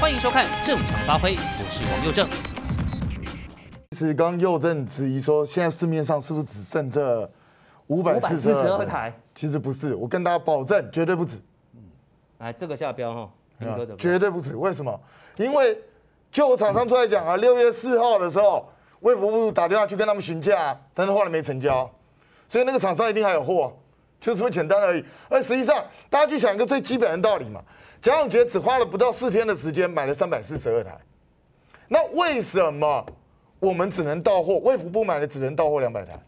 欢迎收看《正常发挥》，我是王佑正。其实刚佑正质疑说，现在市面上是不是只剩这五百四十二台？其实不是，我跟大家保证，绝对不止。嗯，来这个下标哈，绝对不止。为什么？因为就我厂商出来讲啊，六月四号的时候，卫福部打电话去跟他们询价，但是后来没成交，所以那个厂商一定还有货，就这么简单而已。而实际上，大家去想一个最基本的道理嘛，贾永杰只花了不到四天的时间买了三百四十二台，那为什么？我们只能到货，卫福部买的只能到货两百台。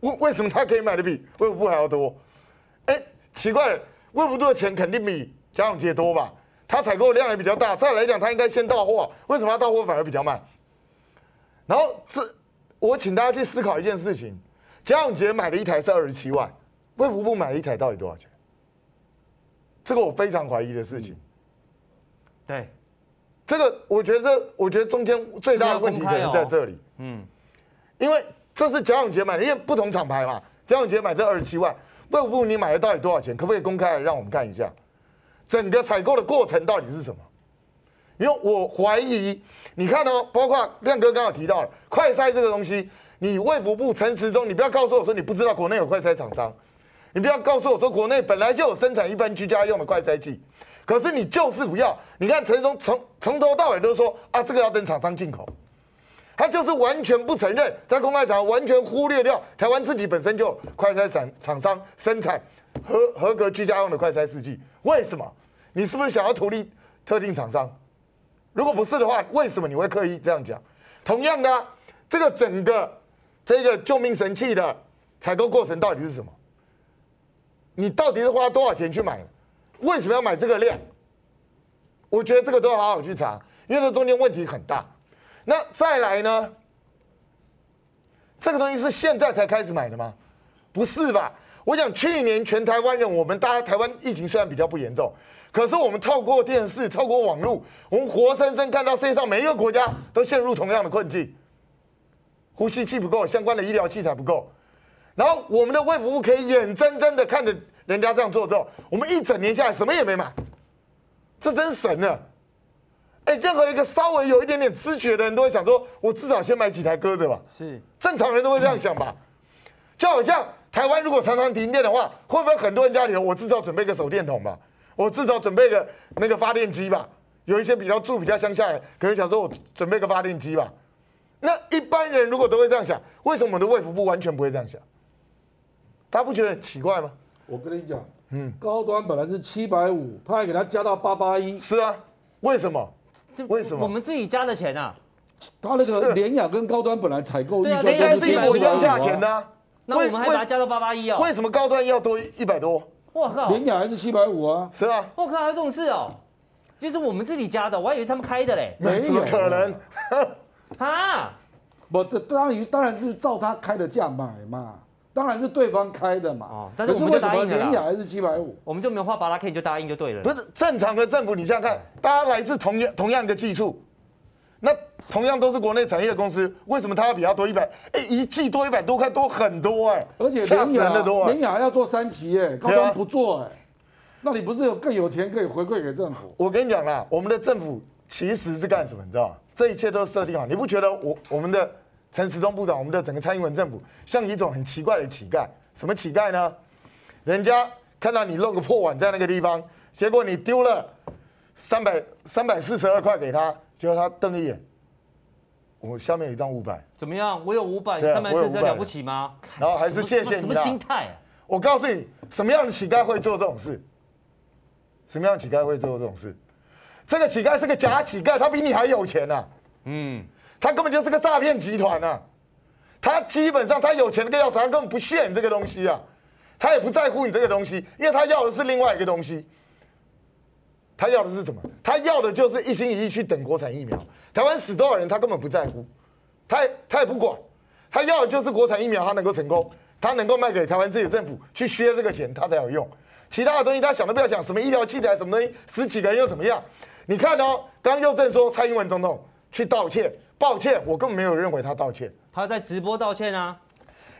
为为什么他可以买的比卫福部还要多？哎，奇怪了，卫福部的钱肯定比贾永杰多吧？他采购量也比较大，再来讲他应该先到货，为什么他到货反而比较慢？然后这，我请大家去思考一件事情：贾永杰买了一台是二十七万，卫福部买了一台到底多少钱？这个我非常怀疑的事情。对。这个我觉得，我觉得中间最大的问题可能在这里。嗯，因为这是贾永杰买的，因为不同厂牌嘛。贾永杰买这二十七万，卫福部你买的到底多少钱？可不可以公开来让我们看一下？整个采购的过程到底是什么？因为我怀疑，你看哦，包括亮哥刚刚提到了快筛这个东西，你卫福部陈时中，你不要告诉我说你不知道国内有快筛厂商，你不要告诉我说国内本来就有生产一般居家用的快筛剂。可是你就是不要，你看陈忠从从头到尾都说啊，这个要等厂商进口，他就是完全不承认，在公开场完全忽略掉台湾自己本身就快筛厂厂商生产合合格居家用的快筛试剂，为什么？你是不是想要图利特定厂商？如果不是的话，为什么你会刻意这样讲？同样的，这个整个这个救命神器的采购过程到底是什么？你到底是花多少钱去买？为什么要买这个量？我觉得这个都要好好去查，因为这中间问题很大。那再来呢？这个东西是现在才开始买的吗？不是吧？我想去年全台湾人，我们大家台湾疫情虽然比较不严重，可是我们透过电视、透过网络，我们活生生看到世界上每一个国家都陷入同样的困境：呼吸器不够，相关的医疗器材不够，然后我们的卫福部可以眼睁睁的看着。人家这样做之后，我们一整年下来什么也没买，这真神了！哎，任何一个稍微有一点点知觉的人都会想说，我至少先买几台搁着吧。是，正常人都会这样想吧？就好像台湾如果常常停电的话，会不会很多人家里头我至少准备个手电筒吧？我至少准备个那个发电机吧？有一些比较住比较乡下的人，可能想说我准备个发电机吧？那一般人如果都会这样想，为什么我们的卫福部完全不会这样想？大家不觉得很奇怪吗？我跟你讲，嗯，高端本来是七百五，他还给他加到八八一。是啊，为什么？为什么？我们自己加的钱啊。他那个联雅跟高端本来采购预算应该是一模一样价钱的，啊，那我们还把它加到八八一啊？为什么高端要多一百多？我靠，联雅还是七百五啊？是啊。我靠，还有这种事哦？就是我们自己加的，我还以为他们开的嘞。没有可能。啊？我的当然当然是照他开的价买嘛。当然是对方开的嘛，哦，但是我们就答应了。联雅还是七百五，我们就没有花巴拉 K 就答应就对了。不是正常的政府，你想想看，大家来自同样同样的技术，那同样都是国内产业公司，为什么他要比他多一百？哎，一季多一百多块多很多哎，而且联亚联雅要做三期哎，高端不做哎，那你不是有更有钱可以回馈给政府？我跟你讲啦，我们的政府其实是干什么？你知道吗？这一切都设定好，你不觉得我我们的？陈时中部长，我们的整个蔡英文政府像一种很奇怪的乞丐，什么乞丐呢？人家看到你弄个破碗在那个地方，结果你丢了三百三百四十二块给他，结果他瞪一眼，我下面有一张五百，怎么样？我有五百，三百四十二了不起吗？然后还是谢谢你。什么心态啊？我告诉你，什么样的乞丐会做这种事？什么样的乞丐会做这种事？这个乞丐是个假乞丐，他比你还有钱啊。嗯。他根本就是个诈骗集团啊！他基本上他有钱的个要啥，他根本不屑你这个东西啊！他也不在乎你这个东西，因为他要的是另外一个东西。他要的是什么？他要的就是一心一意去等国产疫苗。台湾死多少人，他根本不在乎，他也他也不管。他要的就是国产疫苗，他能够成功，他能够卖给台湾自己的政府去削这个钱，他才有用。其他的东西他想都不要想，什么医疗器材什么东西，十几个人又怎么样？你看哦，刚刚又正说蔡英文总统去道歉。抱歉，我根本没有认为他道歉。他在直播道歉啊，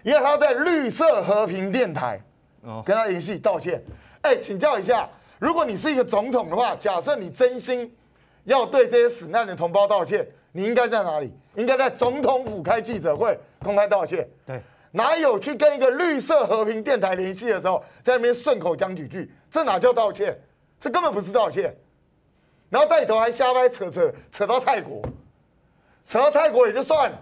因为他在绿色和平电台跟他联系道歉。哎，请教一下，如果你是一个总统的话，假设你真心要对这些死难的同胞道歉，你应该在哪里？应该在总统府开记者会公开道歉。对，哪有去跟一个绿色和平电台联系的时候，在那边顺口讲几句？这哪叫道歉？这根本不是道歉。然后在里头还瞎掰扯扯扯到泰国，扯到泰国也就算了。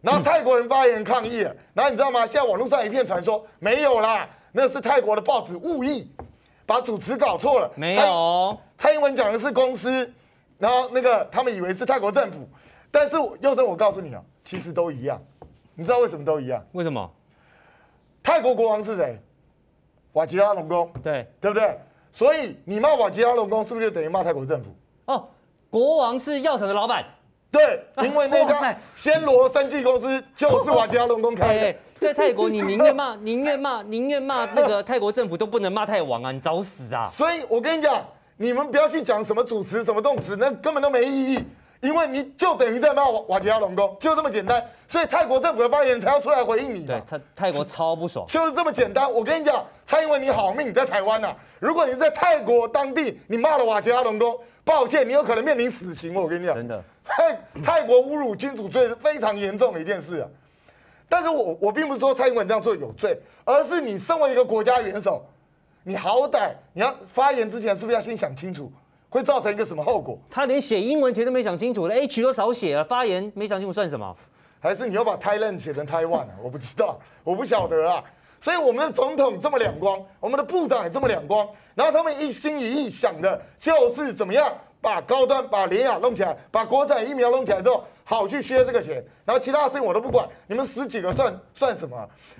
然后泰国人发言人抗议了。然后你知道吗？现在网络上一片传说，没有啦，那是泰国的报纸误译，把主持搞错了。没有，蔡英文讲的是公司。然后那个他们以为是泰国政府，但是佑正，我告诉你啊，其实都一样。你知道为什么都一样？为什么？泰国国王是谁？瓦吉拉隆功，对对不对？所以你骂瓦吉拉隆功，是不是就等于骂泰国政府？哦，国王是药厂的老板。对，因为那家暹罗生技公司就是瓦吉拉隆功开在泰国，你宁愿骂，宁愿骂，宁愿骂那个泰国政府，都不能骂泰王啊！你找死啊！所以我跟你讲。你们不要去讲什么主持、什么动词，那根本都没意义，因为你就等于在骂瓦吉拉隆功，就这么简单。所以泰国政府的发言人才要出来回应你。对，他泰国超不爽，就是这么简单。我跟你讲，蔡英文你好命，你在台湾呐、啊。如果你在泰国当地，你骂了瓦吉拉隆功，抱歉，你有可能面临死刑。我跟你讲，真的，泰 泰国侮辱君主罪是非常严重的一件事啊。但是我我并不是说蔡英文这样做有罪，而是你身为一个国家元首。你好歹你要发言之前是不是要先想清楚，会造成一个什么后果？他连写英文前都没想清楚了，H 都少写了，发言没想清楚算什么？还是你要把 Thailand 写成 Taiwan 啊？我不知道，我不晓得啊。所以我们的总统这么两光，我们的部长也这么两光，然后他们一心一意想的就是怎么样把高端、把联亚弄起来，把国产疫苗弄起来之后，好去削这个钱，然后其他的事情我都不管，你们死几个算算什么？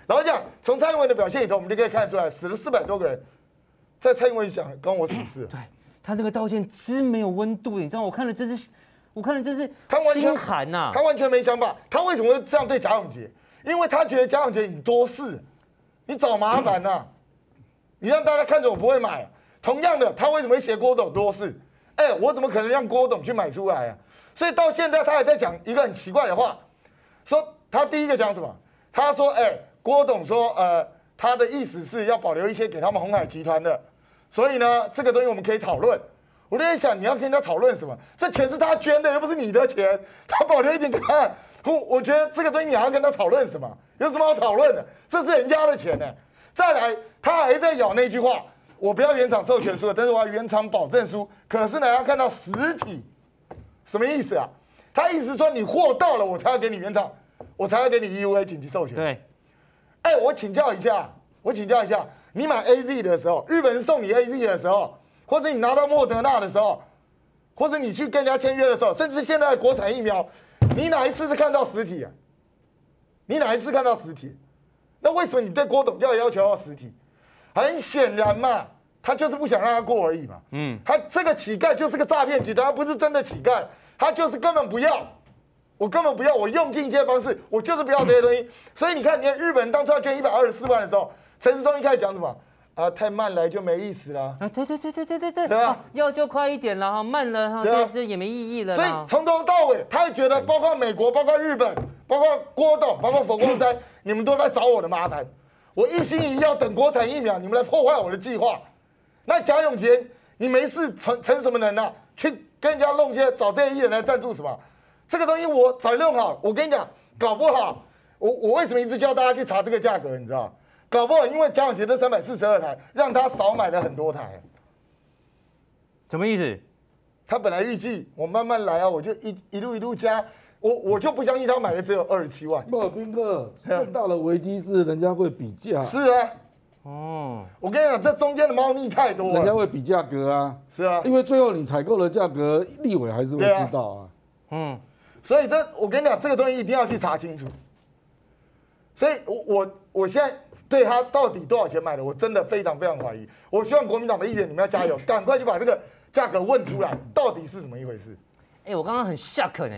然后讲从蔡英文的表现里头，我们就可以看出来，死了四百多个人。在蔡英文讲，关我什么事？对他那个道歉真没有温度，你知道我看了真是，我看了真是心寒呐。他完全没想法，他为什么会这样对贾永杰？因为他觉得贾永杰你多事，你找麻烦呐、啊，你让大家看着我不会买。同样的，他为什么会写郭董多事？哎，我怎么可能让郭董去买出来啊？所以到现在他还在讲一个很奇怪的话，说他第一个讲什么？他说，哎，郭董说，呃，他的意思是要保留一些给他们鸿海集团的。所以呢，这个东西我们可以讨论。我在想，你要跟人家讨论什么？这钱是他捐的，又不是你的钱，他保留一点给他。我我觉得这个东西你还要跟他讨论什么？有什么好讨论的？这是人家的钱呢。再来，他还在咬那句话：我不要原厂授权书，但是我要原厂保证书。可是呢，要看到实体，什么意思啊？他意思说你货到了，我才要给你原厂，我才要给你 EUA 紧急授权。对。哎，我请教一下，我请教一下。你买 A Z 的时候，日本人送你 A Z 的时候，或者你拿到莫德纳的时候，或者你去跟人家签约的时候，甚至现在的国产疫苗，你哪一次是看到实体啊？你哪一次看到实体？那为什么你对郭董要要求要实体？很显然嘛，他就是不想让他过而已嘛。嗯，他这个乞丐就是个诈骗集团，他不是真的乞丐，他就是根本不要，我根本不要，我用尽一切方式，我就是不要这些东西。所以你看，你看日本人当初要捐一百二十四万的时候。陈世忠一开始讲什么？啊，太慢来就没意思了。啊，对对对对对对对，对啊？要就快一点了哈，慢了哈，这这也没意义了。所以从头到尾，他也觉得，包括美国、包括日本、包括郭董、包括佛光山，你们都在找我的麻烦。我一心一意要等国产疫苗，你们来破坏我的计划。那贾永杰，你没事成成什么人呢？去跟人家弄些找这些艺人来赞助什么？这个东西我早弄好。我跟你讲，搞不好，我我为什么一直叫大家去查这个价格？你知道？搞不好，因为贾永杰这三百四十二台，让他少买了很多台。什么意思？他本来预计我慢慢来啊，我就一一路一路加，我我就不相信他买的只有二十七万。不，宾哥，更大的危机是人家会比价。是啊。哦。我跟你讲，这中间的猫腻太多了。人家会比价格啊。是啊。因为最后你采购的价格，立委还是会知道啊。嗯。所以这我跟你讲，这个东西一定要去查清楚。所以我我我现在。对他到底多少钱买的，我真的非常非常怀疑。我希望国民党的议员你们要加油，赶快去把这个价格问出来，到底是怎么一回事？哎、欸，我刚刚很 shock 呢，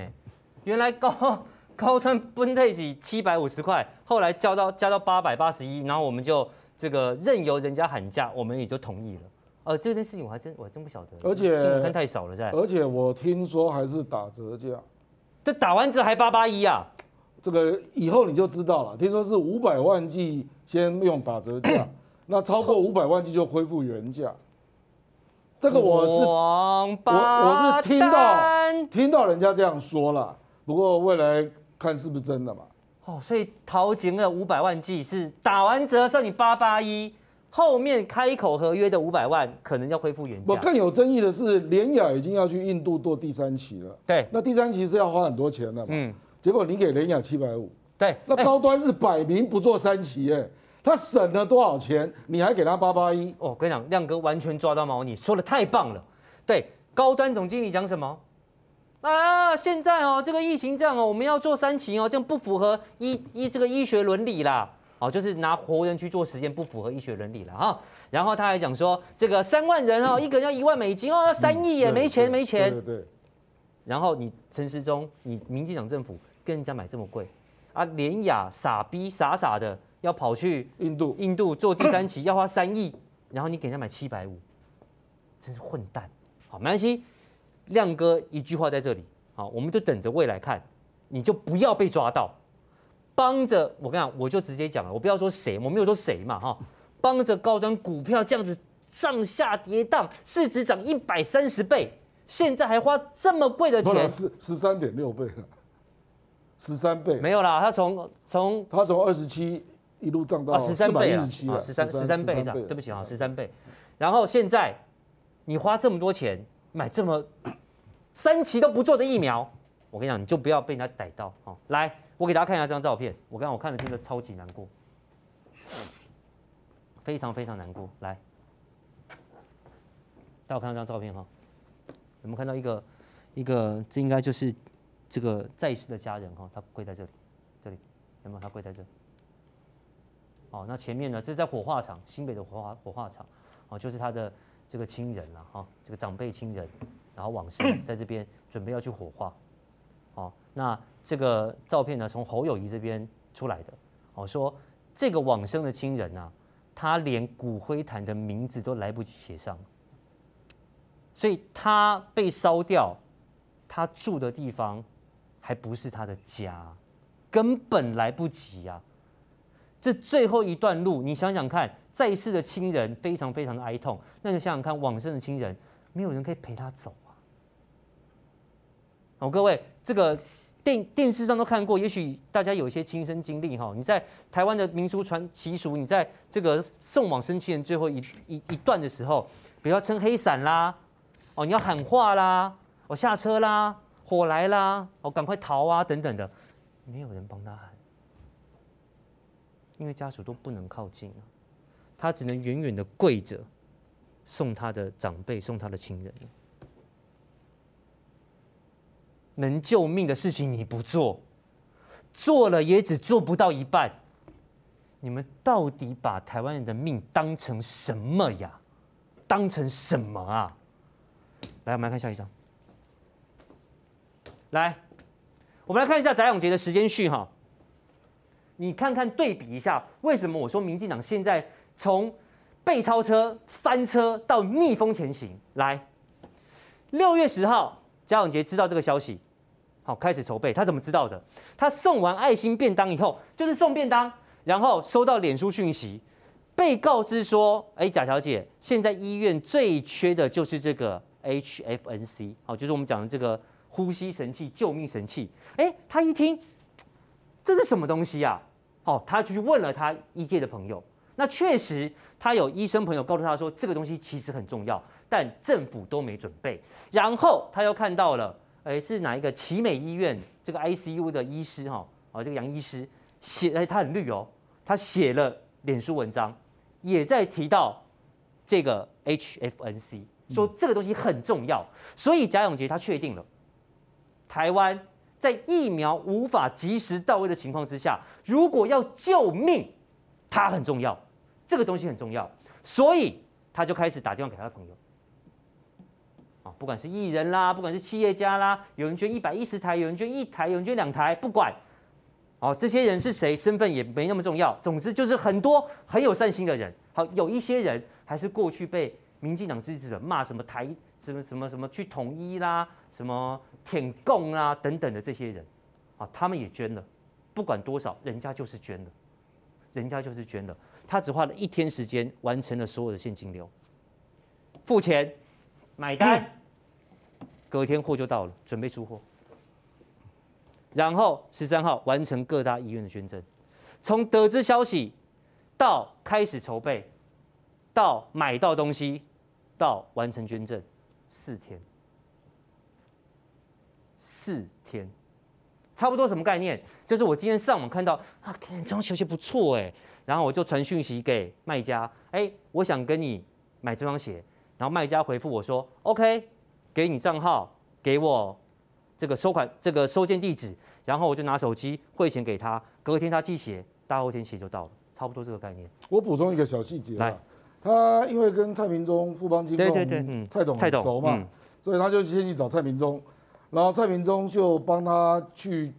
原来高高端分配是七百五十块，后来交到加到八百八十一，然后我们就这个任由人家喊价，我们也就同意了。呃，这件事情我还真我还真不晓得，而且新闻看太少了在。而且我听说还是打折价，这打完折还八八一啊？这个以后你就知道了。听说是五百万剂先用打折价，那超过五百万剂就恢复原价。这个我是我我是听到听到人家这样说了，不过未来看是不是真的嘛。哦，所以陶景的五百万剂是打完折算你八八一，后面开口合约的五百万可能要恢复原价。我更有争议的是，联雅已经要去印度做第三期了。对，那第三期是要花很多钱的嘛。嗯。结果你给联雅七百五。对。那高端是摆明不做三期，哎，他省了多少钱？你还给他八八一？哦，我跟你讲，亮哥完全抓到猫腻，说的太棒了。对，高端总经理讲什么？啊，现在哦，这个疫情这样哦，我们要做三期哦，这样不符合医医这个医学伦理啦，哦，就是拿活人去做实验，不符合医学伦理了哈。然后他还讲说，这个三万人哦，一个人要一万美金哦，要三亿也没钱没钱。对对。然后你陈时中，你民进党政府跟人家买这么贵啊，连雅傻逼傻傻的要跑去印度印度做第三期，要花三亿，然后你给人家买七百五，真是混蛋。好，没关系。亮哥一句话在这里，好，我们就等着未来看，你就不要被抓到，帮着我跟你讲，我就直接讲了，我不要说谁，我没有说谁嘛，哈，帮着高端股票这样子上下跌宕，市值涨一百三十倍，现在还花这么贵的钱，十十三点六倍了，十三倍，没有啦，他从从他从二十七一路涨到十三倍了，十三十三倍，对不起啊，十三倍，然后现在你花这么多钱。买这么三期都不做的疫苗，我跟你讲，你就不要被人家逮到哦。来，我给大家看一下这张照片。我刚刚我看了真的超级难过，非常非常难过。来，大家看这张照片哈，有没有看到一个一个？这应该就是这个在世的家人哈，他跪在这里，这里有没有？他跪在这里。哦，那前面呢？这是在火化场，新北的火化火化场，哦，就是他的。这个亲人了哈，这个长辈亲人，然后往生 在这边准备要去火化，好，那这个照片呢，从侯友谊这边出来的，哦，说这个往生的亲人呐，他连骨灰坛的名字都来不及写上，所以他被烧掉，他住的地方还不是他的家，根本来不及啊，这最后一段路，你想想看。在世的亲人非常非常的哀痛，那你想想看，往生的亲人没有人可以陪他走啊！好，各位，这个电电视上都看过，也许大家有一些亲身经历哈。你在台湾的民俗传习俗，你在这个送往生亲人最后一一一段的时候，比如要撑黑伞啦，哦，你要喊话啦，我下车啦，火来啦，哦，赶快逃啊，等等的，没有人帮他喊，因为家属都不能靠近啊。他只能远远的跪着，送他的长辈，送他的亲人。能救命的事情你不做，做了也只做不到一半。你们到底把台湾人的命当成什么呀？当成什么啊？来，我们来看下一张。来，我们来看一下翟永杰的时间序哈。你看看对比一下，为什么我说民进党现在？从被超车、翻车到逆风前行，来，六月十号，贾永杰知道这个消息，好，开始筹备。他怎么知道的？他送完爱心便当以后，就是送便当，然后收到脸书讯息，被告知说：“哎，贾小姐，现在医院最缺的就是这个 HFNC，好，就是我们讲的这个呼吸神器、救命神器。”哎，他一听，这是什么东西啊？哦，他就去问了他医界的朋友。那确实，他有医生朋友告诉他说，这个东西其实很重要，但政府都没准备。然后他又看到了，哎，是哪一个奇美医院这个 ICU 的医师哈，啊，这个杨医师写，哎，他很绿哦，他写了脸书文章，也在提到这个 HFNC，说这个东西很重要。所以贾永杰他确定了，台湾在疫苗无法及时到位的情况之下，如果要救命，它很重要。这个东西很重要，所以他就开始打电话给他的朋友，啊，不管是艺人啦，不管是企业家啦，有人捐一百一十台，有人捐一台，有人捐两台，不管，哦，这些人是谁，身份也没那么重要。总之就是很多很有善心的人。好，有一些人还是过去被民进党支持者骂什么台什么什么什么去统一啦，什么舔共啦等等的这些人，啊，他们也捐了，不管多少，人家就是捐了，人家就是捐了。他只花了一天时间完成了所有的现金流，付钱，买单，隔天货就到了，准备出货。然后十三号完成各大医院的捐赠，从得知消息到开始筹备，到买到东西，到完成捐赠，四天。四天，差不多什么概念？就是我今天上网看到啊，这双鞋不错哎，然后我就传讯息给卖家，哎，我想跟你买这双鞋，然后卖家回复我说，OK，给你账号，给我这个收款这个收件地址，然后我就拿手机汇钱给他，隔天他寄鞋，大后天鞋就到了，差不多这个概念。我补充一个小细节，来，他因为跟蔡明忠、富邦金控、对对对，嗯，蔡董很熟嘛，嗯、所以他就先去找蔡明忠。然后蔡明忠就帮他去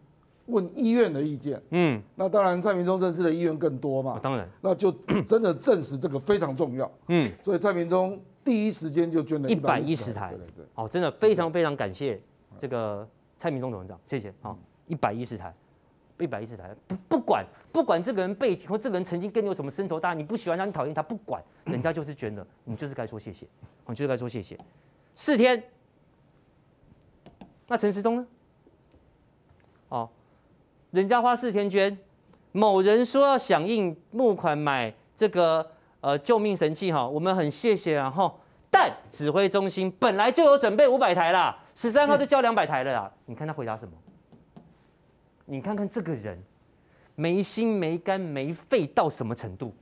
问医院的意见，嗯，那当然蔡明忠认识的医院更多嘛，当然，那就真的证实这个非常重要，嗯，所以蔡明忠第一时间就捐了一百一十台，对对对，哦，真的非常非常感谢这个蔡明忠董事长，谢谢，好，一百一十台，一百一十台，不不管不管这个人背景或这个人曾经跟你有什么深仇大恨，你不喜欢他，你讨厌他，不管，人家就是捐的，你就是该说谢谢，你就是该说谢谢，四天。那陈时中呢？哦，人家花四天捐，某人说要响应募款买这个呃救命神器哈，我们很谢谢然后，但指挥中心本来就有准备五百台啦，十三号就交两百台了啦。你看他回答什么？你看看这个人没心没肝没肺到什么程度？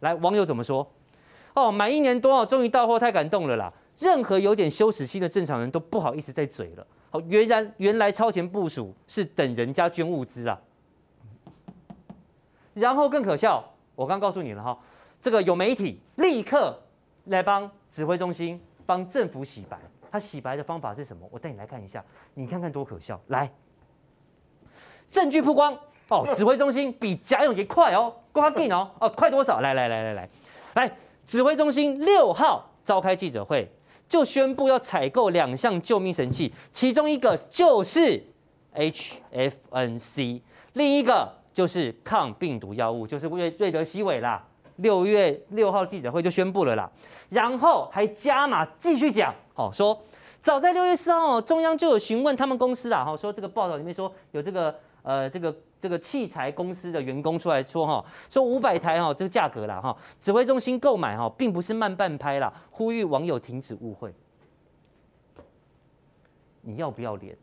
来，网友怎么说？哦，买一年多哦，终于到货，太感动了啦！任何有点羞耻心的正常人都不好意思再嘴了。好，原然原来超前部署是等人家捐物资啊，然后更可笑，我刚告诉你了哈，这个有媒体立刻来帮指挥中心帮政府洗白，他洗白的方法是什么？我带你来看一下，你看看多可笑。来，证据曝光哦，指挥中心比贾永杰快哦，快给哦，哦，快多少？来来来来来，来，指挥中心六号召开记者会。就宣布要采购两项救命神器，其中一个就是 HFNC，另一个就是抗病毒药物，就是瑞瑞德西韦啦。六月六号记者会就宣布了啦，然后还加码继续讲，好说，早在六月四号，中央就有询问他们公司啊，哈，说这个报道里面说有这个呃这个。这个器材公司的员工出来说哈，说五百台哈，这个价格啦哈，指挥中心购买哈，并不是慢半拍啦，呼吁网友停止误会。你要不要脸？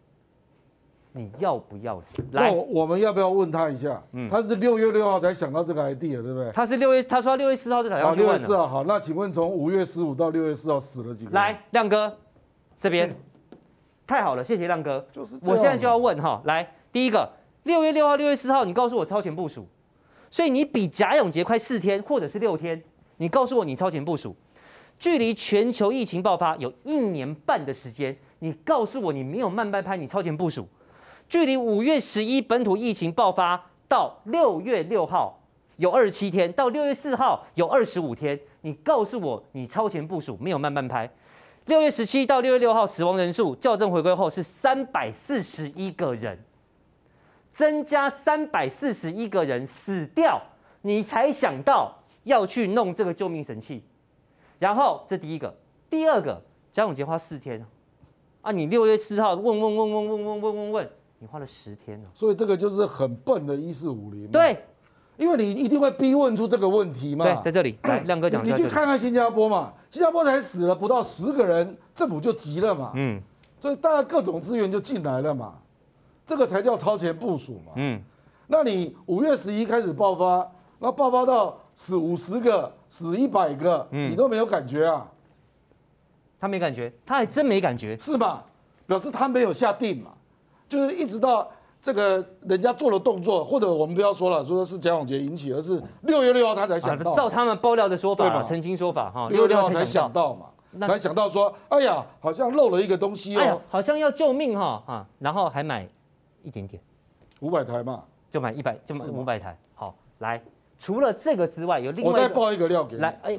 你要不要脸？来，我们要不要问他一下？嗯，他是六月六号才想到这个 idea，对不对？他是六月，他说六月四号就想要去问。六月四号好，那请问从五月十五到六月四号死了几个？来，亮哥这边，太好了，谢谢亮哥。就是，我现在就要问哈，来，第一个。六月六号、六月四号，你告诉我超前部署，所以你比贾永杰快四天，或者是六天。你告诉我你超前部署，距离全球疫情爆发有一年半的时间，你告诉我你没有慢半拍，你超前部署。距离五月十一本土疫情爆发到六月六号有二十七天，到六月四号有二十五天，你告诉我你超前部署没有慢半拍。六月十七到六月六号死亡人数校正回归后是三百四十一个人。增加三百四十一个人死掉，你才想到要去弄这个救命神器，然后这第一个，第二个，贾永杰花四天啊，你六月四号问问问问问问问问问，你花了十天，所以这个就是很笨的一四五零，对，因为你一定会逼问出这个问题嘛，对，在这里来亮哥讲，你去看看新加坡嘛，新加坡才死了不到十个人，政府就急了嘛，嗯，所以大家各种资源就进来了嘛。这个才叫超前部署嘛。嗯，那你五月十一开始爆发，那爆发到死五十个、死一百个，你都没有感觉啊？他没感觉，他还真没感觉，是吧？表示他没有下定嘛。就是一直到这个人家做了动作，或者我们不要说了，说是贾永杰引起，而是六月六号他才想到。照他们爆料的说法，澄清说法哈，六月六号才想到嘛，才想到说，哎呀，好像漏了一个东西哦，好像要救命哈啊，然后还买。一点点，五百台嘛，就买一百，就买五百台。好，来，除了这个之外，有另外我再报一个料给你。来，哎，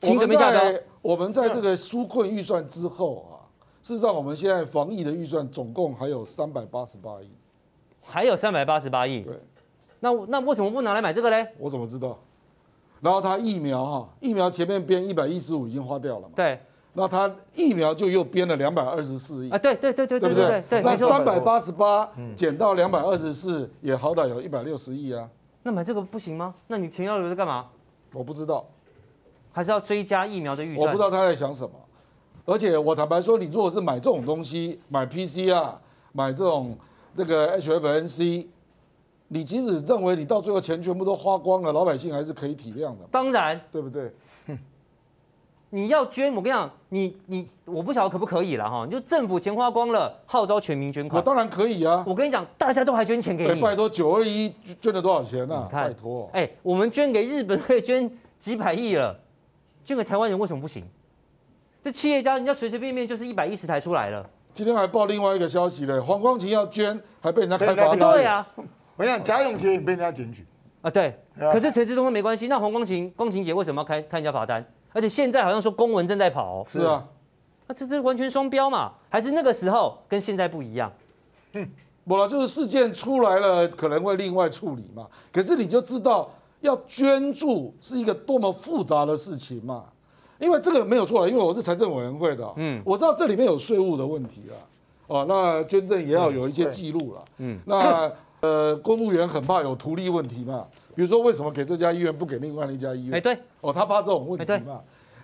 请准备下标。我们在这个纾困预算之后啊，事实上我们现在防疫的预算总共还有三百八十八亿，还有三百八十八亿。对，那那为什么不拿来买这个嘞？我怎么知道？然后他疫苗哈，疫苗前面编一百一十五已经花掉了嘛？对，那他疫苗就又编了两百二十四亿啊，对对对对对对不对？对，那三百八十八减到两百二十四，也好歹有一百六十亿啊。那买这个不行吗？那你钱要留着干嘛？我不知道，还是要追加疫苗的预算？我不知道他在想什么。而且我坦白说，你如果是买这种东西，买 PCR，买这种这个 HFNC，你即使认为你到最后钱全部都花光了，老百姓还是可以体谅的。当然，对不对？你要捐，我跟你讲，你你我不晓得可不可以了哈。你就政府钱花光了，号召全民捐款。我当然可以啊。我跟你讲，大家都还捐钱给你。拜托，九二一捐了多少钱呢、啊？拜托。哎，我们捐给日本可以捐几百亿了，捐给台湾人为什么不行？这企业家人家随随便便就是一百一十台出来了。今天还报另外一个消息嘞，黄光芹要捐，还被人家开罚单。对啊，我想贾永杰也被人家检举啊，对。可是陈时中说没关系，那黄光芹、光芹姐为什么要开开人家罚单？而且现在好像说公文正在跑，哦，是啊，那这这完全双标嘛？还是那个时候跟现在不一样？嗯，不了，就是事件出来了，可能会另外处理嘛。可是你就知道要捐助是一个多么复杂的事情嘛，因为这个没有错了，因为我是财政委员会的，嗯，我知道这里面有税务的问题了，哦，那捐赠也要有一些记录了，嗯，那呃，公务员很怕有图利问题嘛。比如说，为什么给这家医院不给另外一家医院？哎，对，哦，他怕这种问题嘛。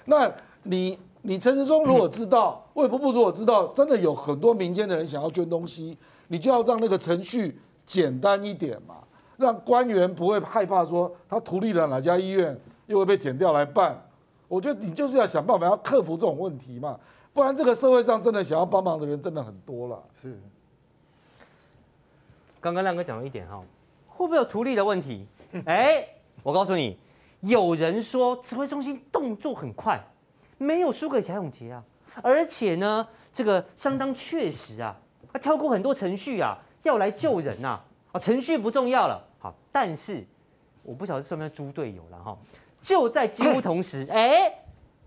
那你你陈时中如果知道，卫福部如果知道，真的有很多民间的人想要捐东西，你就要让那个程序简单一点嘛，让官员不会害怕说他图利了哪家医院，又会被剪掉来办。我觉得你就是要想办法要克服这种问题嘛，不然这个社会上真的想要帮忙的人真的很多了。是。刚刚亮哥讲了一点哈，会不会有图利的问题？哎，我告诉你，有人说指挥中心动作很快，没有输给贾永杰啊，而且呢，这个相当确实啊，他跳过很多程序啊，要来救人呐，啊，程序不重要了，好，但是我不晓得是不是猪队友了哈，就在几乎同时，哎，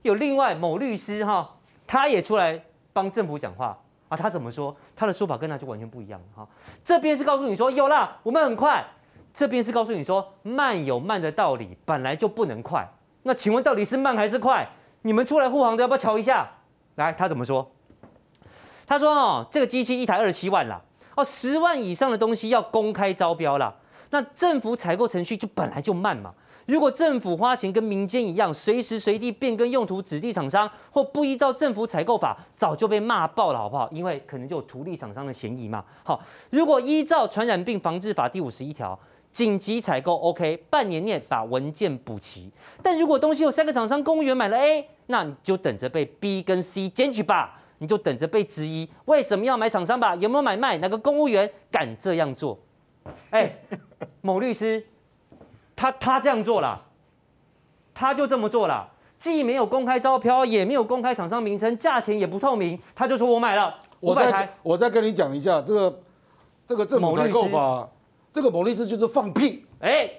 有另外某律师哈，他也出来帮政府讲话。啊，他怎么说？他的说法跟他就完全不一样哈，这边是告诉你说有啦，我们很快。这边是告诉你说，慢有慢的道理，本来就不能快。那请问到底是慢还是快？你们出来护航的要不要瞧一下？来，他怎么说？他说哦，这个机器一台二十七万啦，哦，十万以上的东西要公开招标啦。那政府采购程序就本来就慢嘛。如果政府花钱跟民间一样，随时随地变更用途指定厂商，或不依照政府采购法，早就被骂爆了，好不好？因为可能就有图利厂商的嫌疑嘛。好，如果依照传染病防治法第五十一条。紧急采购 OK，半年内把文件补齐。但如果东西有三个厂商，公务员买了 A，那你就等着被 B 跟 C 检举吧，你就等着被质疑为什么要买厂商吧，有没有买卖？哪个公务员敢这样做？哎，某律师，他他这样做了，他就这么做了，既没有公开招标，也没有公开厂商名称，价钱也不透明，他就说我买了五百台。我再跟你讲一下这个这个政府采购法。这个某律师就是放屁！哎，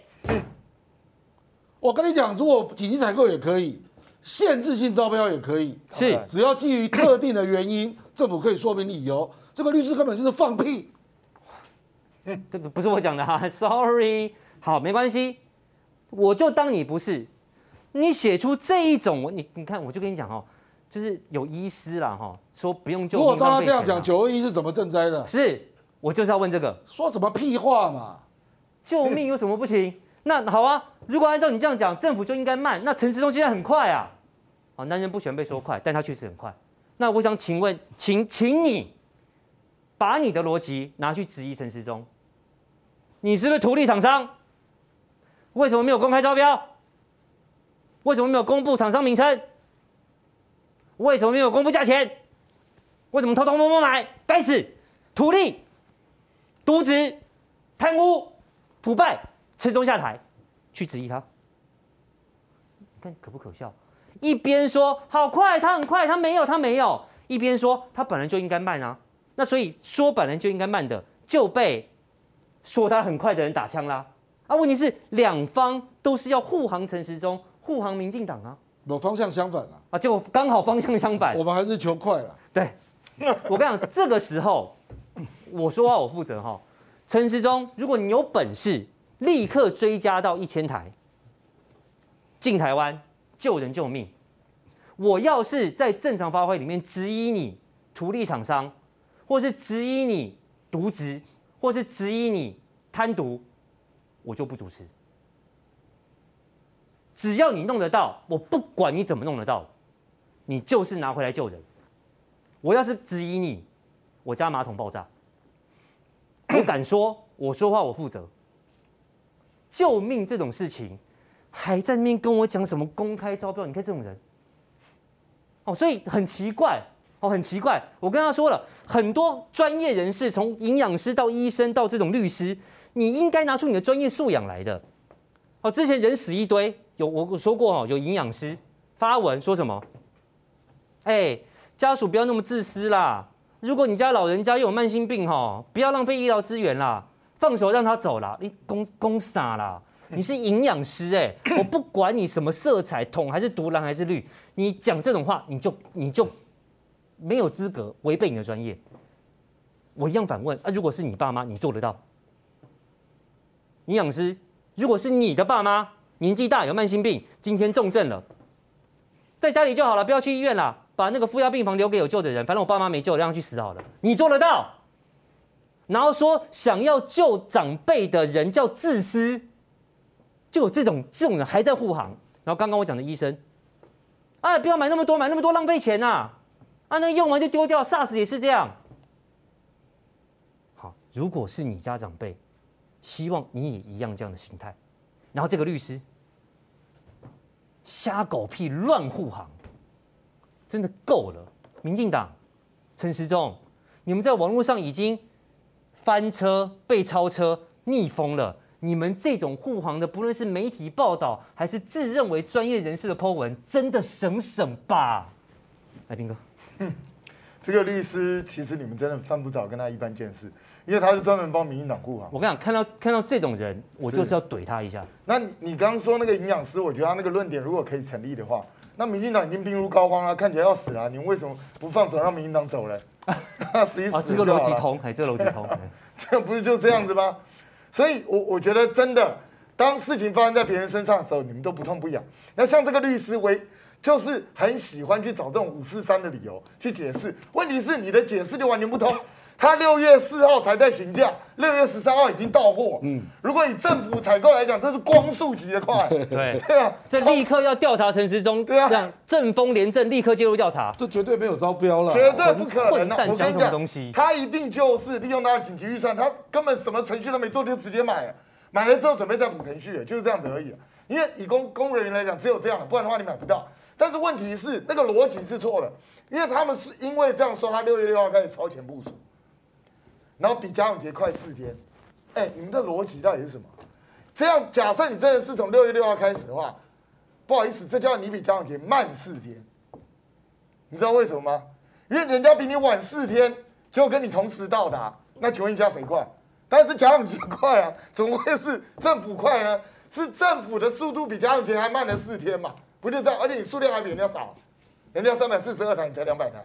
我跟你讲，如果紧急采购也可以，限制性招标也可以，是只要基于特定的原因，政府可以说明理由。这个律师根本就是放屁。这个不是我讲的哈，sorry。好，没关系，我就当你不是。你写出这一种，你你看，我就跟你讲哦，就是有医师啦哈，说不用救。如果照他这样讲，九二一是怎么赈灾的？是。我就是要问这个，说什么屁话嘛？救命有什么不行？那好啊，如果按照你这样讲，政府就应该慢。那陈时中现在很快啊，啊，男人不喜欢被说快，但他确实很快。那我想请问，请请你把你的逻辑拿去质疑陈时中，你是不是图利厂商？为什么没有公开招标？为什么没有公布厂商名称？为什么没有公布价钱？为什么偷偷摸摸买？该死，图利！渎职、贪污、腐败，陈时中下台，去质疑他，看可不可笑？一边说好快，他很快，他没有，他没有；一边说他本来就应该慢啊。那所以说本来就应该慢的，就被说他很快的人打枪啦。啊，问题是两方都是要护航陈时中，护航民进党啊，我方向相反啊。啊，结果刚好方向相反。我们还是求快了。对，我跟你讲，这个时候。我说话我负责哈，陈时中，如果你有本事，立刻追加到一千台进台湾救人救命。我要是在正常发挥里面质疑你图利厂商，或是质疑你渎职，或是质疑你贪渎，我就不主持。只要你弄得到，我不管你怎么弄得到，你就是拿回来救人。我要是质疑你，我家马桶爆炸，不敢说，我说话我负责。救命这种事情，还在那边跟我讲什么公开招标？你看这种人，哦，所以很奇怪，哦，很奇怪。我跟他说了很多专业人士，从营养师到医生到这种律师，你应该拿出你的专业素养来的。哦，之前人死一堆。有我说过哦，有营养师发文说什么？哎，家属不要那么自私啦！如果你家老人家又有慢性病哈，不要浪费医疗资源啦，放手让他走啦。你公公傻啦？你是营养师哎，我不管你什么色彩，桶还是独蓝还是绿，你讲这种话，你就你就没有资格违背你的专业。我一样反问啊，如果是你爸妈，你做得到？营养师，如果是你的爸妈？年纪大有慢性病，今天重症了，在家里就好了，不要去医院了，把那个负压病房留给有救的人。反正我爸妈没救，让他去死好了。你做得到？然后说想要救长辈的人叫自私，就有这种这种人还在护航。然后刚刚我讲的医生，哎，不要买那么多，买那么多浪费钱呐！啊，那用完就丢掉，SARS 也是这样。好，如果是你家长辈，希望你也一样这样的心态。然后这个律师瞎狗屁乱护航，真的够了！民进党陈时中，你们在网络上已经翻车、被超车、逆风了。你们这种护航的，不论是媒体报道还是自认为专业人士的 po 文，真的省省吧！来，斌哥。嗯这个律师其实你们真的犯不着跟他一般见识，因为他是专门帮民进党护航。我跟你讲，看到看到这种人，我就是要怼他一下。那你你刚刚说那个营养师，我觉得他那个论点如果可以成立的话，那民进党已经病入膏肓了，看起来要死了，你们为什么不放手让民进党走了？死一死啊，这个逻辑通，哎，这个逻辑通，这不是就这样子吗？所以我，我我觉得真的，当事情发生在别人身上的时候，你们都不痛不痒。那像这个律师为。就是很喜欢去找这种五四三的理由去解释，问题是你的解释就完全不通。他六月四号才在询价，六月十三号已经到货。嗯，如果以政府采购来讲，这是光速级的快。对对啊，这立刻要调查陈时中。对啊，这样政风廉政立刻介入调查，这绝对没有招标了，绝对不可能。我跟你讲，他一定就是利用他的紧急预算，他根本什么程序都没做就直接买了，买了之后准备再补程序，就是这样子而已。因为以公公务人员来讲，只有这样了，不然的话你买不到。但是问题是，那个逻辑是错了，因为他们是因为这样说，他六月六号开始超前部署，然后比嘉永杰快四天。哎，你们的逻辑到底是什么？这样假设你真的是从六月六号开始的话，不好意思，这叫你比嘉永杰慢四天。你知道为什么吗？因为人家比你晚四天就跟你同时到达，那请问一下谁快？但是嘉永杰快啊，怎么会是政府快呢？是政府的速度比嘉永杰还慢了四天嘛？不就这样，而且你数量还比人家少，人家三百四十二台，你才两百台，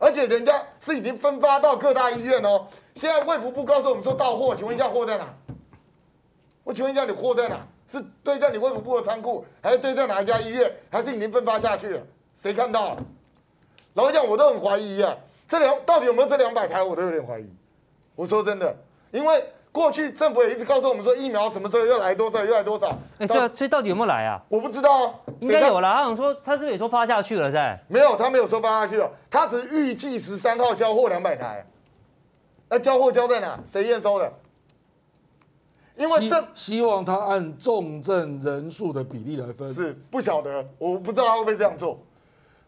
而且人家是已经分发到各大医院哦。现在卫福部告诉我们说到货，请问一下货在哪？我请问一下你货在哪？是堆在你卫福部的仓库，还是堆在哪一家医院？还是已经分发下去了？谁看到了？老实讲，我都很怀疑呀，这两到底有没有这两百台，我都有点怀疑。我说真的，因为。过去政府也一直告诉我们说，疫苗什么时候要来多少，要来多少。哎，对啊，所以到底有没有来啊？我不知道啊，应该有了。他想说，他是不是也说发下去了，在？没有，他没有说发下去了，他只预计十三号交货两百台。那交货交在哪？谁验收的？因为这希望他按重症人数的比例来分。是不晓得，我不知道他会不会这样做。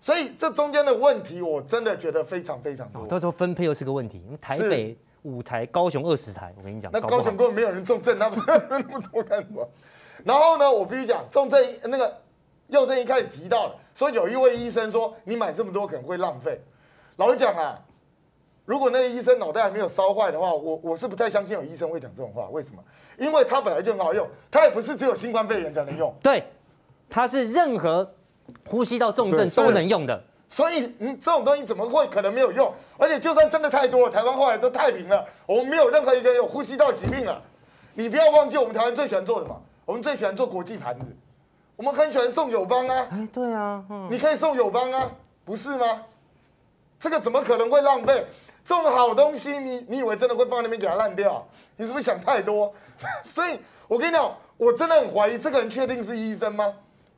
所以这中间的问题，我真的觉得非常非常多。到时候分配又是个问题，因为台北。五台，高雄二十台，我跟你讲，那高雄根本没有人重症，他们 那么多干什么？然后呢，我必须讲，重症那个佑正一开始提到了，说有一位医生说，你买这么多可能会浪费。老实讲啊，如果那个医生脑袋还没有烧坏的话，我我是不太相信有医生会讲这种话。为什么？因为他本来就很好用，他也不是只有新冠肺炎才能用，对，他是任何呼吸道重症都能用的。所以，嗯，这种东西怎么会可能没有用？而且，就算真的太多了，台湾后来都太平了，我们没有任何一个人有呼吸道疾病了。你不要忘记，我们台湾最喜欢做什么？我们最喜欢做国际盘子。我们很喜欢送友邦啊。哎，对啊，嗯，你可以送友邦啊，不是吗？这个怎么可能会浪费？这种好东西你，你你以为真的会放在那边给它烂掉？你是不是想太多？所以我跟你讲，我真的很怀疑这个人确定是医生吗？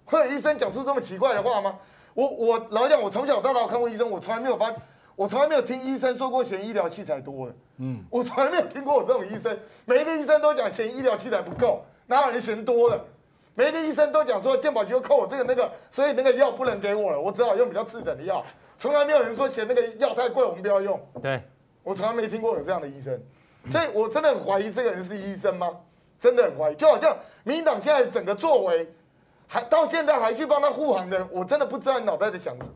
会有医生讲出这么奇怪的话吗？我我老实讲，我从小到大看过医生，我从来没有发，我从来没有听医生说过嫌医疗器材多了。嗯，我从来没有听过我这种医生，每一个医生都讲嫌医疗器材不够，哪有人嫌多了？每一个医生都讲说健保局又扣我这个那个，所以那个药不能给我了，我只好用比较次等的药。从来没有人说嫌那个药太贵，我们不要用。对，我从来没听过有这样的医生，所以我真的很怀疑这个人是医生吗？真的很怀疑，就好像民进党现在整个作为，还到现在还去帮他护航的人，我真的不知道你脑袋在想什么，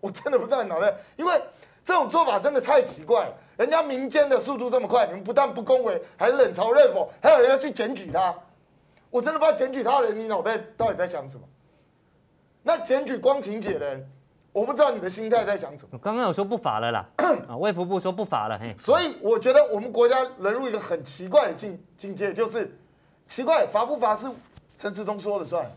我真的不知道你脑袋，因为这种做法真的太奇怪了。人家民间的速度这么快，你们不但不恭维，还冷嘲热讽，还有人要去检举他，我真的不知道检举他的人，你脑袋到底在想什么？那检举光庭姐的人。我不知道你的心态在想什么。我刚刚有说不罚了啦，啊，卫福部说不罚了，嘿。所以我觉得我们国家沦入一个很奇怪的境境界，就是奇怪罚不罚是陈世忠说了算。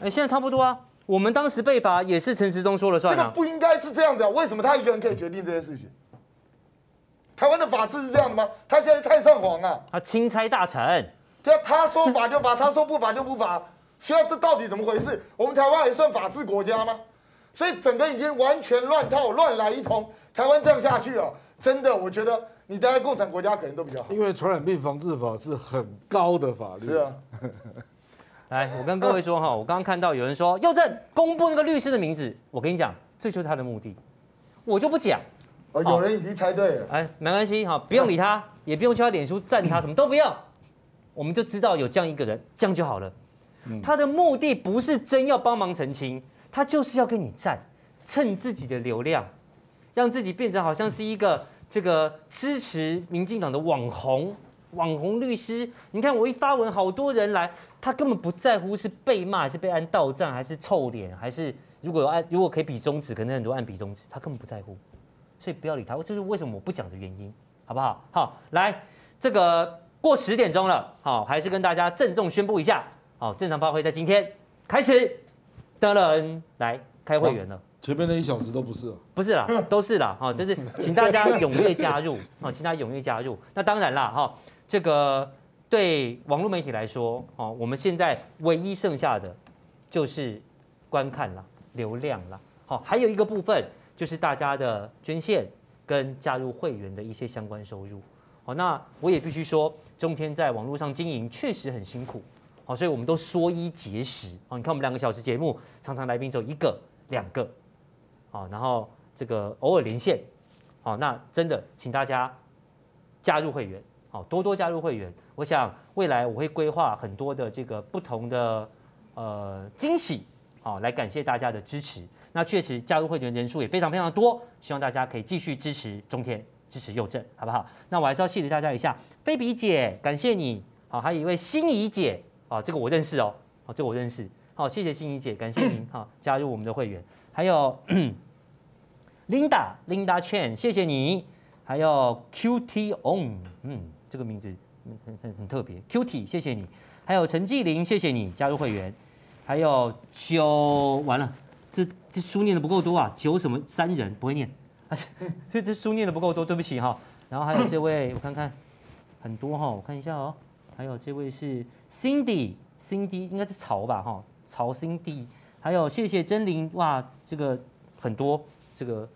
哎，现在差不多啊。我们当时被罚也是陈时中说了算啊。这个不应该是这样子啊？为什么他一个人可以决定这些事情？台湾的法治是这样的吗？他现在太上皇啊！他钦差大臣，对啊，他说罚就罚，他说不罚就不罚。所以这到底怎么回事？我们台湾还算法治国家吗？所以整个已经完全乱套、乱来一通。台湾这样下去哦，真的，我觉得你待在共产国家可能都比较好。因为传染病防治法是很高的法律。是啊。来，我跟各位说哈，我刚刚看到有人说佑正公布那个律师的名字，我跟你讲，这就是他的目的，我就不讲。哦，有人已经猜对了。哎，没关系哈，不用理他，也不用去他脸书赞他，什么都不要，我们就知道有这样一个人，这样就好了。他的目的不是真要帮忙澄清。他就是要跟你战，蹭自己的流量，让自己变成好像是一个这个支持民进党的网红、网红律师。你看我一发文，好多人来，他根本不在乎是被骂还是被按到账，还是臭脸，还是如果有按如果可以比中指，可能很多按比中指，他根本不在乎。所以不要理他，这是为什么我不讲的原因，好不好？好，来这个过十点钟了，好，还是跟大家郑重宣布一下，好，正常发挥在今天开始。当然来开会员了，前面那一小时都不是，不是啦，都是啦，哈，就是请大家踊跃加入，啊，请大家踊跃加入。那当然啦，哈，这个对网络媒体来说，哦，我们现在唯一剩下的就是观看了，流量了，好，还有一个部分就是大家的捐献跟加入会员的一些相关收入。好，那我也必须说，中天在网络上经营确实很辛苦。好，所以我们都缩衣节食。哦，你看我们两个小时节目，常常来宾只有一个、两个，好，然后这个偶尔连线，好，那真的请大家加入会员，好，多多加入会员。我想未来我会规划很多的这个不同的呃惊喜，好，来感谢大家的支持。那确实加入会员人数也非常非常多，希望大家可以继续支持中天，支持佑正，好不好？那我还是要谢谢大家一下，菲比姐，感谢你，好，还有一位心怡姐。啊，这个我认识哦，好，这个我认识。好，谢谢心怡姐，感谢您哈加入我们的会员。还有 Linda Linda Chen，谢谢你。还有 QT On，嗯，这个名字很很很特别。QT，谢谢你。还有陈继林，谢谢你加入会员。还有九，完了，这这书念的不够多啊，九什么三人不会念，这这书念的不够多，对不起哈。然后还有这位，我看看，很多哈，我看一下哦。还有这位是 Cindy，Cindy 应该是曹吧哈，曹 Cindy。还有谢谢真灵哇，这个很多这个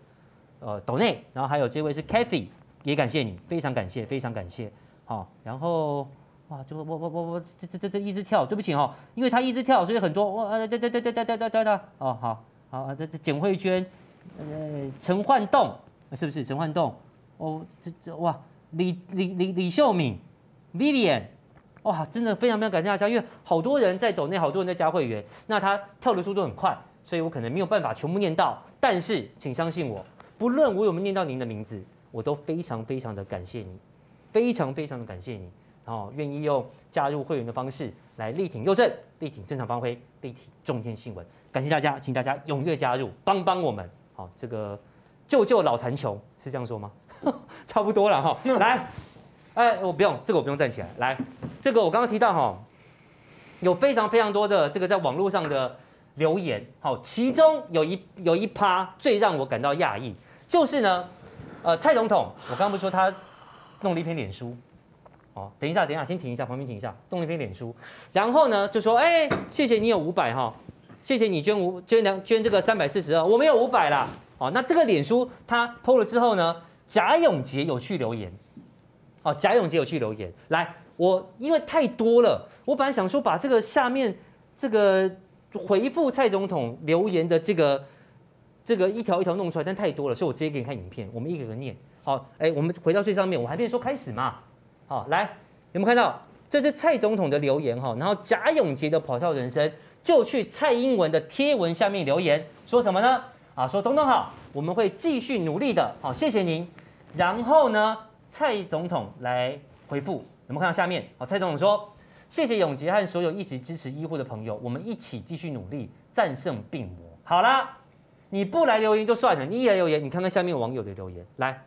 呃斗内，然后还有这位是 Kathy，也感谢你，非常感谢，非常感谢。好，然后哇，这个我我我我这这这这一直跳，对不起哈，因为他一直跳，所以很多哇对对对对对对对对哦好好这这简慧娟，呃陈焕栋是不是陈焕栋？哦这这哇李李李李秀敏，Vivian。哇，真的非常非常感谢大家，因为好多人在抖内，好多人在加会员，那他跳的速度很快，所以我可能没有办法全部念到。但是请相信我，不论我有没有念到您的名字，我都非常非常的感谢你，非常非常的感谢你，然后愿意用加入会员的方式来力挺右正，力挺正常发挥，力挺中天新闻。感谢大家，请大家踊跃加入，帮帮我们，好，这个救救老残穷是这样说吗？差不多了哈，来。哎，我不用这个，我不用站起来。来，这个我刚刚提到哈，有非常非常多的这个在网络上的留言，好，其中有一有一趴最让我感到讶异，就是呢，呃，蔡总统，我刚刚不是说他弄了一篇脸书，哦，等一下，等一下，先停一下，旁边停一下，弄了一篇脸书，然后呢就说，哎，谢谢你有五百哈，谢谢你捐五捐两捐这个三百四十二，我没有五百啦，哦，那这个脸书他 PO 了之后呢，贾永杰有去留言，哦，贾永杰有去留言，来。我因为太多了，我本来想说把这个下面这个回复蔡总统留言的这个这个一条一条弄出来，但太多了，所以我直接给你看影片，我们一个个念。好，哎，我们回到最上面，我还没说开始嘛。好，来，有没有看到？这是蔡总统的留言哈，然后贾永杰的跑跳人生就去蔡英文的贴文下面留言，说什么呢？啊，说总统好，我们会继续努力的。好，谢谢您。然后呢，蔡总统来回复。有没有看到下面，好，蔡总统说：“谢谢永杰和所有一直支持医护的朋友，我们一起继续努力，战胜病魔。”好啦，你不来留言就算了，你一来留言，你看看下面网友的留言，来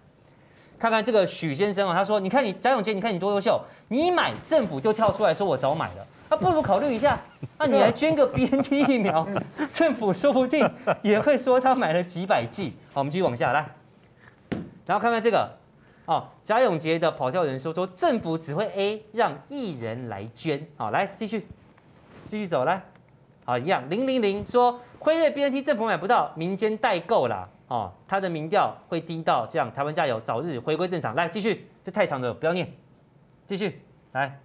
看看这个许先生啊，他说：“你看你贾永杰，你看你多优秀，你买政府就跳出来说我早买了，那、啊、不如考虑一下，那、啊、你来捐个 BNT 疫苗，政府说不定也会说他买了几百剂。”好，我们继续往下来，然后看看这个。哦，贾永杰的跑跳人说说政府只会 A 让艺人来捐，好，来继续继续走来，好，一样零零零说辉瑞 BNT 政府买不到，民间代购啦，哦，他的民调会低到这样，台湾加油，早日回归正常，来继续，这太长了，不要念，继续来，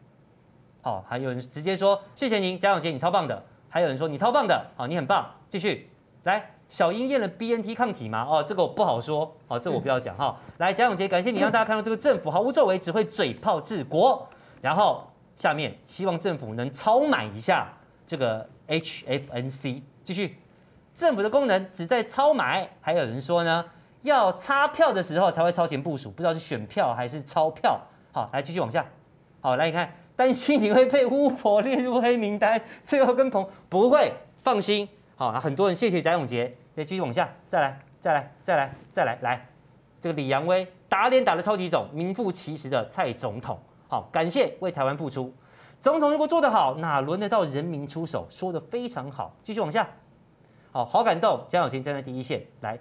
好，还有人直接说谢谢您，贾永杰你超棒的，还有人说你超棒的，好，你很棒，继续来。小英验了 BNT 抗体吗？哦，这个我不好说。哦，这个我不要讲哈。来，贾永杰，感谢你让大家看到这个政府毫无作为，只会嘴炮治国。然后下面希望政府能超买一下这个 HFNC。继续，政府的功能只在超买。还有人说呢，要插票的时候才会超前部署，不知道是选票还是钞票。好，来继续往下。好，来你看，担心你会被巫婆列入黑名单，最后跟彭不会，放心。好，很多人谢谢贾永杰。再继续往下，再来，再来，再来，再来，来，这个李扬威打脸打得超级肿，名副其实的蔡总统。好，感谢为台湾付出。总统如果做得好，哪轮得到人民出手？说得非常好。继续往下，好好感动。江永婕站在第一线，来，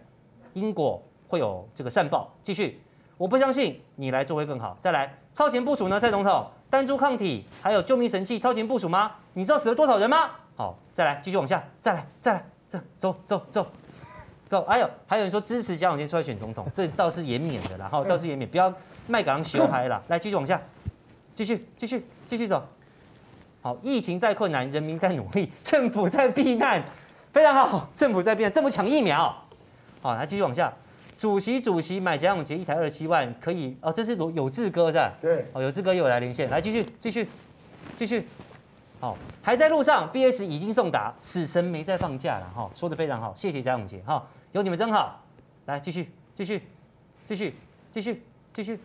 因果会有这个善报。继续，我不相信你来做会更好。再来，超前部署呢？蔡总统，单株抗体还有救命神器超前部署吗？你知道死了多少人吗？好，再来，继续往下，再来，再来，这走走走。走，还有还有人说支持江永婕出来选总统，这倒是也免的啦，哈，倒是也免，不要卖港修嗨了。来，继续往下，继续继续继续走。好，疫情再困难，人民在努力，政府在避难，非常好，政府在变，政府抢疫苗。好，来继续往下。主席主席买贾永杰一台二十七万，可以哦，这是有志哥是吧？对，哦，有志哥又来连线，来继续继续继续。好，还在路上，VS 已经送达，死神没在放假了哈，说的非常好，谢谢贾永杰哈。有你们真好，来继续继续继续继续继续，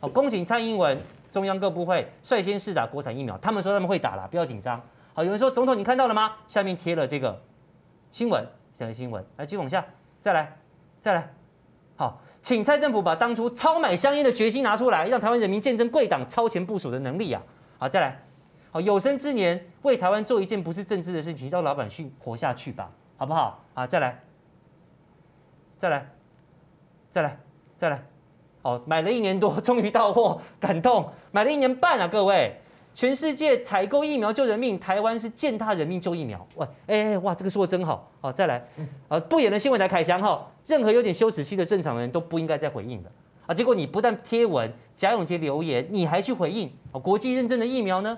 好，恭请蔡英文中央各部会率先试打国产疫苗，他们说他们会打了，不要紧张。好，有人说总统你看到了吗？下面贴了这个新闻，这个新闻，来继续往下，再来再来，好，请蔡政府把当初超买香烟的决心拿出来，让台湾人民见证贵党超前部署的能力啊！好，再来，好，有生之年为台湾做一件不是政治的事情，让老百姓活下去吧，好不好？啊，再来。再来，再来，再来，好，买了一年多，终于到货，感动。买了一年半啊，各位，全世界采购疫苗救人命，台湾是践踏人命救疫苗。哇，哎哎，哇，这个说的真好。好，再来，呃，不演的新闻台凯翔哈，任何有点羞耻心的正常人都不应该再回应的啊。结果你不但贴文，贾永杰留言，你还去回应。啊，国际认证的疫苗呢？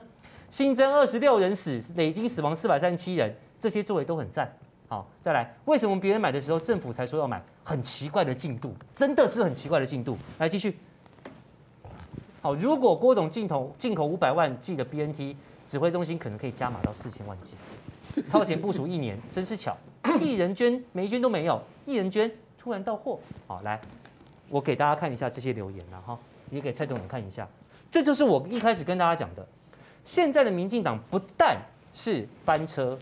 新增二十六人死，累计死亡四百三十七人，这些作为都很赞。好，再来，为什么别人买的时候政府才说要买？很奇怪的进度，真的是很奇怪的进度。来继续。好，如果郭董进口进口五百万剂的 BNT，指挥中心可能可以加码到四千万剂，超前部署一年，真是巧。一人捐没捐都没有，一人捐突然到货。好，来，我给大家看一下这些留言了哈，也给蔡总统看一下。这就是我一开始跟大家讲的，现在的民进党不但是翻车、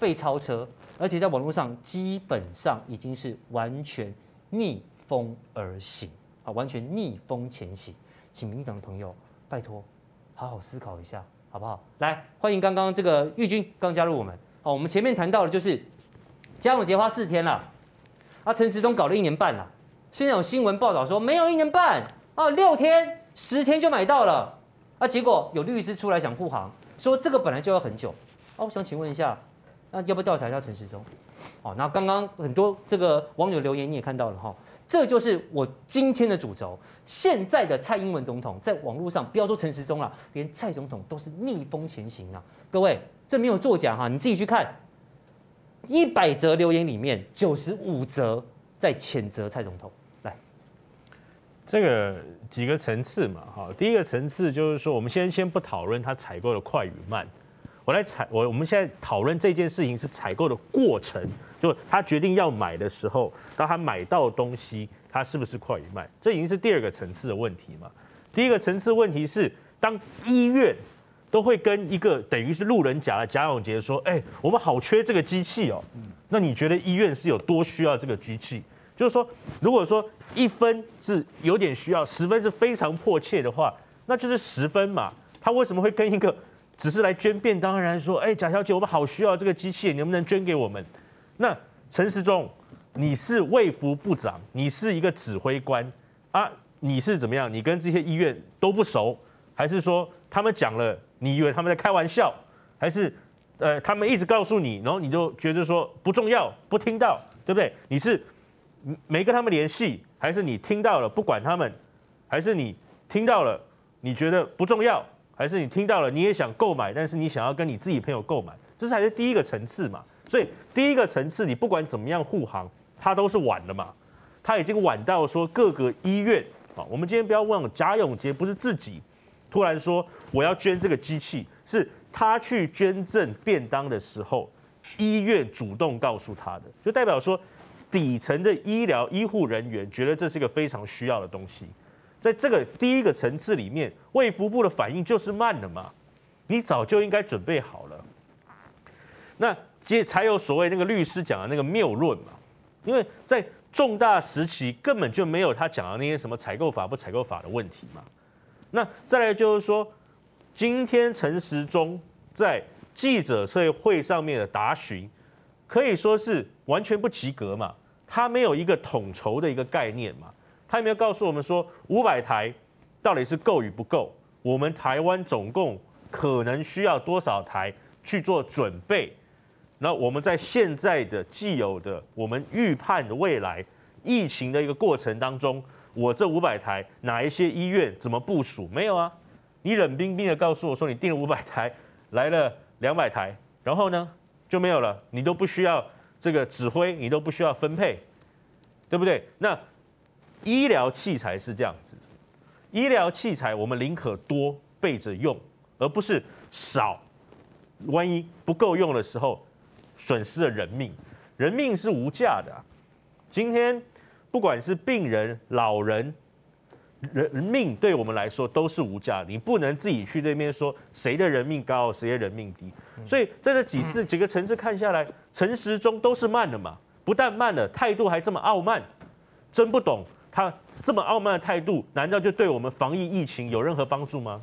被超车。而且在网络上基本上已经是完全逆风而行啊，完全逆风前行。请民进党的朋友拜托，好好思考一下，好不好？来，欢迎刚刚这个玉军刚加入我们。好，我们前面谈到的就是江永杰花四天了，啊，陈时中搞了一年半了，现在有新闻报道说没有一年半啊，六天、十天就买到了，啊，结果有律师出来想护航，说这个本来就要很久。啊，我想请问一下，那要不要调查一下陈时中？哦，那刚刚很多这个网友留言你也看到了哈。这就是我今天的主轴。现在的蔡英文总统在网络上，不要说陈时中了，连蔡总统都是逆风前行啊！各位，这没有作假哈，你自己去看。一百则留言里面，九十五则在谴责蔡总统。来，这个几个层次嘛，哈，第一个层次就是说，我们先先不讨论他采购的快与慢，我来采我我们现在讨论这件事情是采购的过程。就他决定要买的时候，当他买到东西，他是不是快与慢？这已经是第二个层次的问题嘛。第一个层次问题是，当医院都会跟一个等于是路人甲的贾永杰说：“哎，我们好缺这个机器哦。”那你觉得医院是有多需要这个机器？就是说，如果说一分是有点需要，十分是非常迫切的话，那就是十分嘛。他为什么会跟一个只是来捐便当的人说：“哎，贾小姐，我们好需要这个机器，你能不能捐给我们？”那陈时中，你是卫福部长，你是一个指挥官啊，你是怎么样？你跟这些医院都不熟，还是说他们讲了，你以为他们在开玩笑，还是呃他们一直告诉你，然后你就觉得说不重要，不听到，对不对？你是没跟他们联系，还是你听到了不管他们，还是你听到了你觉得不重要，还是你听到了你也想购买，但是你想要跟你自己朋友购买，这才是第一个层次嘛。所以第一个层次，你不管怎么样护航，它都是晚的嘛。他已经晚到说各个医院啊，我们今天不要忘了，贾永杰不是自己突然说我要捐这个机器，是他去捐赠便当的时候，医院主动告诉他的，就代表说底层的医疗医护人员觉得这是一个非常需要的东西。在这个第一个层次里面，卫福部的反应就是慢了嘛，你早就应该准备好了。那。接才有所谓那个律师讲的那个谬论嘛，因为在重大时期根本就没有他讲的那些什么采购法不采购法的问题嘛。那再来就是说，今天陈时中在记者会上面的答询，可以说是完全不及格嘛。他没有一个统筹的一个概念嘛，他有没有告诉我们说五百台到底是够与不够？我们台湾总共可能需要多少台去做准备？那我们在现在的既有的我们预判的未来疫情的一个过程当中，我这五百台哪一些医院怎么部署？没有啊，你冷冰冰的告诉我说你订了五百台，来了两百台，然后呢就没有了，你都不需要这个指挥，你都不需要分配，对不对？那医疗器材是这样子，医疗器材我们宁可多备着用，而不是少，万一不够用的时候。损失了人命，人命是无价的啊。今天不管是病人、老人，人命对我们来说都是无价的。你不能自己去那边说谁的人命高，谁的人命低。所以在这几次几个层次看下来，陈时中都是慢的嘛，不但慢了，态度还这么傲慢，真不懂他这么傲慢的态度，难道就对我们防疫疫情有任何帮助吗？